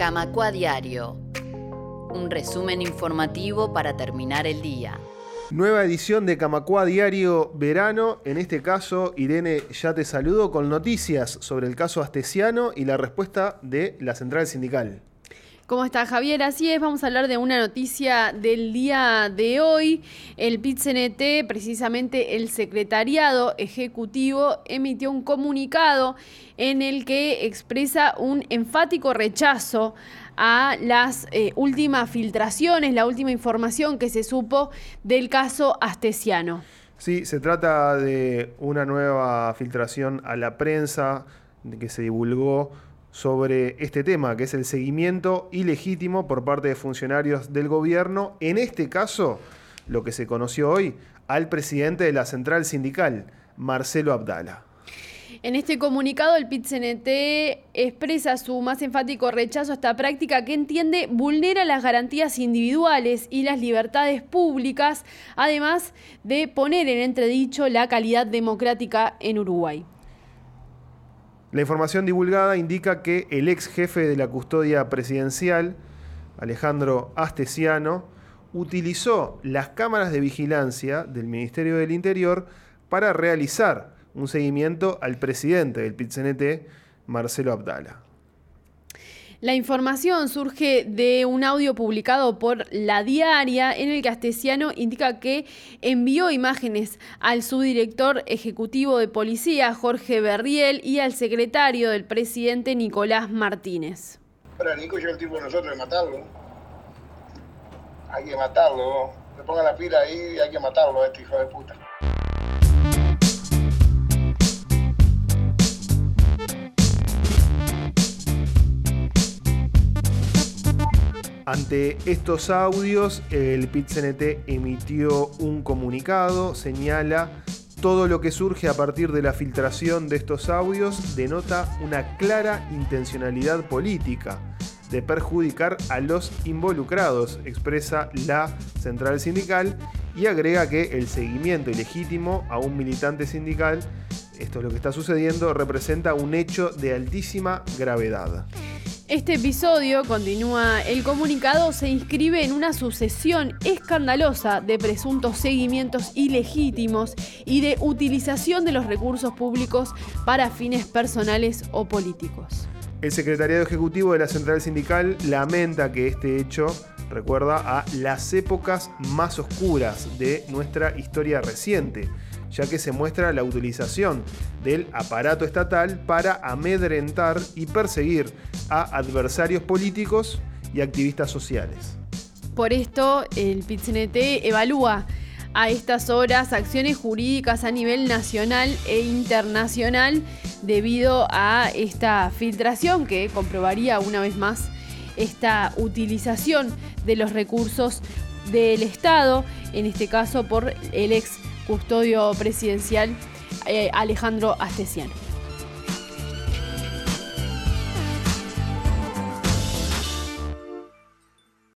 Camacua Diario. Un resumen informativo para terminar el día. Nueva edición de Camacua Diario Verano. En este caso, Irene, ya te saludo con noticias sobre el caso Astesiano y la respuesta de la Central Sindical. ¿Cómo está Javier? Así es, vamos a hablar de una noticia del día de hoy. El PIT-CNT, precisamente el Secretariado Ejecutivo, emitió un comunicado en el que expresa un enfático rechazo a las eh, últimas filtraciones, la última información que se supo del caso Astesiano. Sí, se trata de una nueva filtración a la prensa que se divulgó sobre este tema, que es el seguimiento ilegítimo por parte de funcionarios del gobierno, en este caso, lo que se conoció hoy, al presidente de la central sindical, Marcelo Abdala. En este comunicado, el pit expresa su más enfático rechazo a esta práctica que entiende vulnera las garantías individuales y las libertades públicas, además de poner en entredicho la calidad democrática en Uruguay. La información divulgada indica que el ex jefe de la custodia presidencial, Alejandro Astesiano, utilizó las cámaras de vigilancia del Ministerio del Interior para realizar un seguimiento al presidente del PITCNT, Marcelo Abdala. La información surge de un audio publicado por La Diaria en el que Astesiano indica que envió imágenes al subdirector ejecutivo de policía, Jorge Berriel, y al secretario del presidente, Nicolás Martínez. Pero Nico yo el tipo de nosotros de matarlo. Hay que matarlo. Le ponga la pila ahí y hay que matarlo a este hijo de puta. Ante estos audios, el PIT-CNT emitió un comunicado, señala todo lo que surge a partir de la filtración de estos audios denota una clara intencionalidad política de perjudicar a los involucrados, expresa la central sindical y agrega que el seguimiento ilegítimo a un militante sindical, esto es lo que está sucediendo, representa un hecho de altísima gravedad. Este episodio, continúa el comunicado, se inscribe en una sucesión escandalosa de presuntos seguimientos ilegítimos y de utilización de los recursos públicos para fines personales o políticos. El secretariado ejecutivo de la Central Sindical lamenta que este hecho recuerda a las épocas más oscuras de nuestra historia reciente ya que se muestra la utilización del aparato estatal para amedrentar y perseguir a adversarios políticos y activistas sociales. Por esto, el PITCNT evalúa a estas horas acciones jurídicas a nivel nacional e internacional debido a esta filtración que comprobaría una vez más esta utilización de los recursos del Estado, en este caso por el ex custodio presidencial eh, Alejandro Astesiano.